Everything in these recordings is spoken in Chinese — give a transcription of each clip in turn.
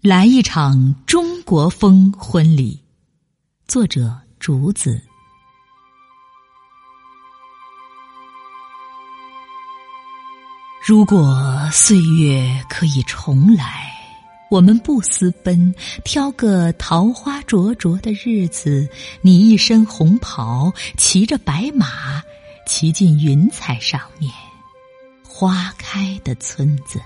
来一场中国风婚礼，作者竹子。如果岁月可以重来，我们不私奔，挑个桃花灼灼的日子，你一身红袍，骑着白马，骑进云彩上面，花开的村子。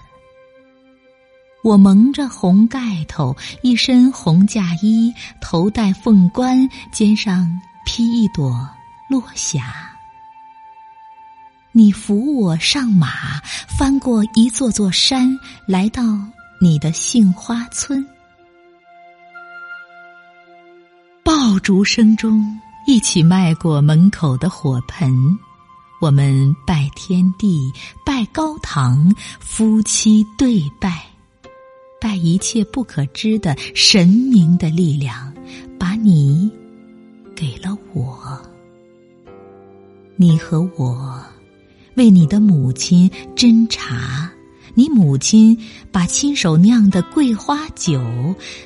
我蒙着红盖头，一身红嫁衣，头戴凤冠，肩上披一朵落霞。你扶我上马，翻过一座座山，来到你的杏花村。爆竹声中，一起迈过门口的火盆，我们拜天地，拜高堂，夫妻对拜。拜一切不可知的神明的力量，把你给了我。你和我为你的母亲斟茶，你母亲把亲手酿的桂花酒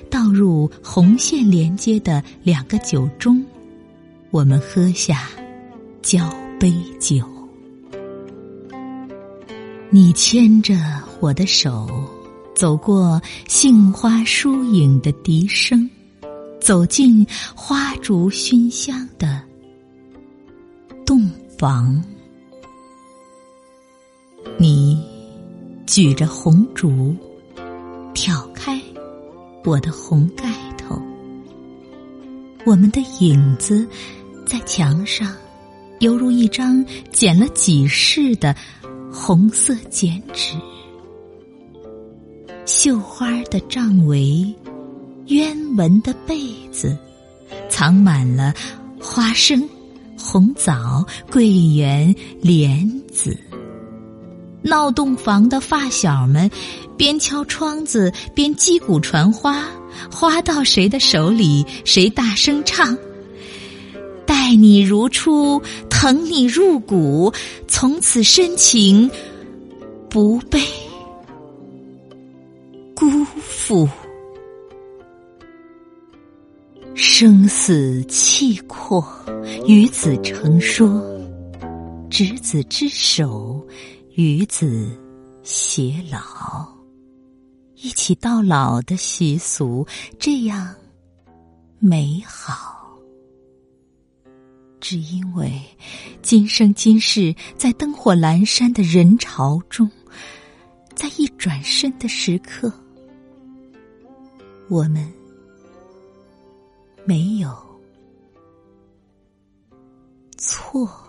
倒入红线连接的两个酒盅，我们喝下交杯酒。你牵着我的手。走过杏花疏影的笛声，走进花烛熏香的洞房。你举着红烛，挑开我的红盖头。我们的影子在墙上，犹如一张剪了几世的红色剪纸。绣花的帐围，鸢纹的被子，藏满了花生、红枣、桂圆、莲子。闹洞房的发小们，边敲窗子边击鼓传花，花到谁的手里，谁大声唱：“待你如初，疼你入骨，从此深情不被。”父，生死契阔，与子成说，执子之手，与子偕老，一起到老的习俗，这样美好。只因为今生今世，在灯火阑珊的人潮中，在一转身的时刻。我们没有错。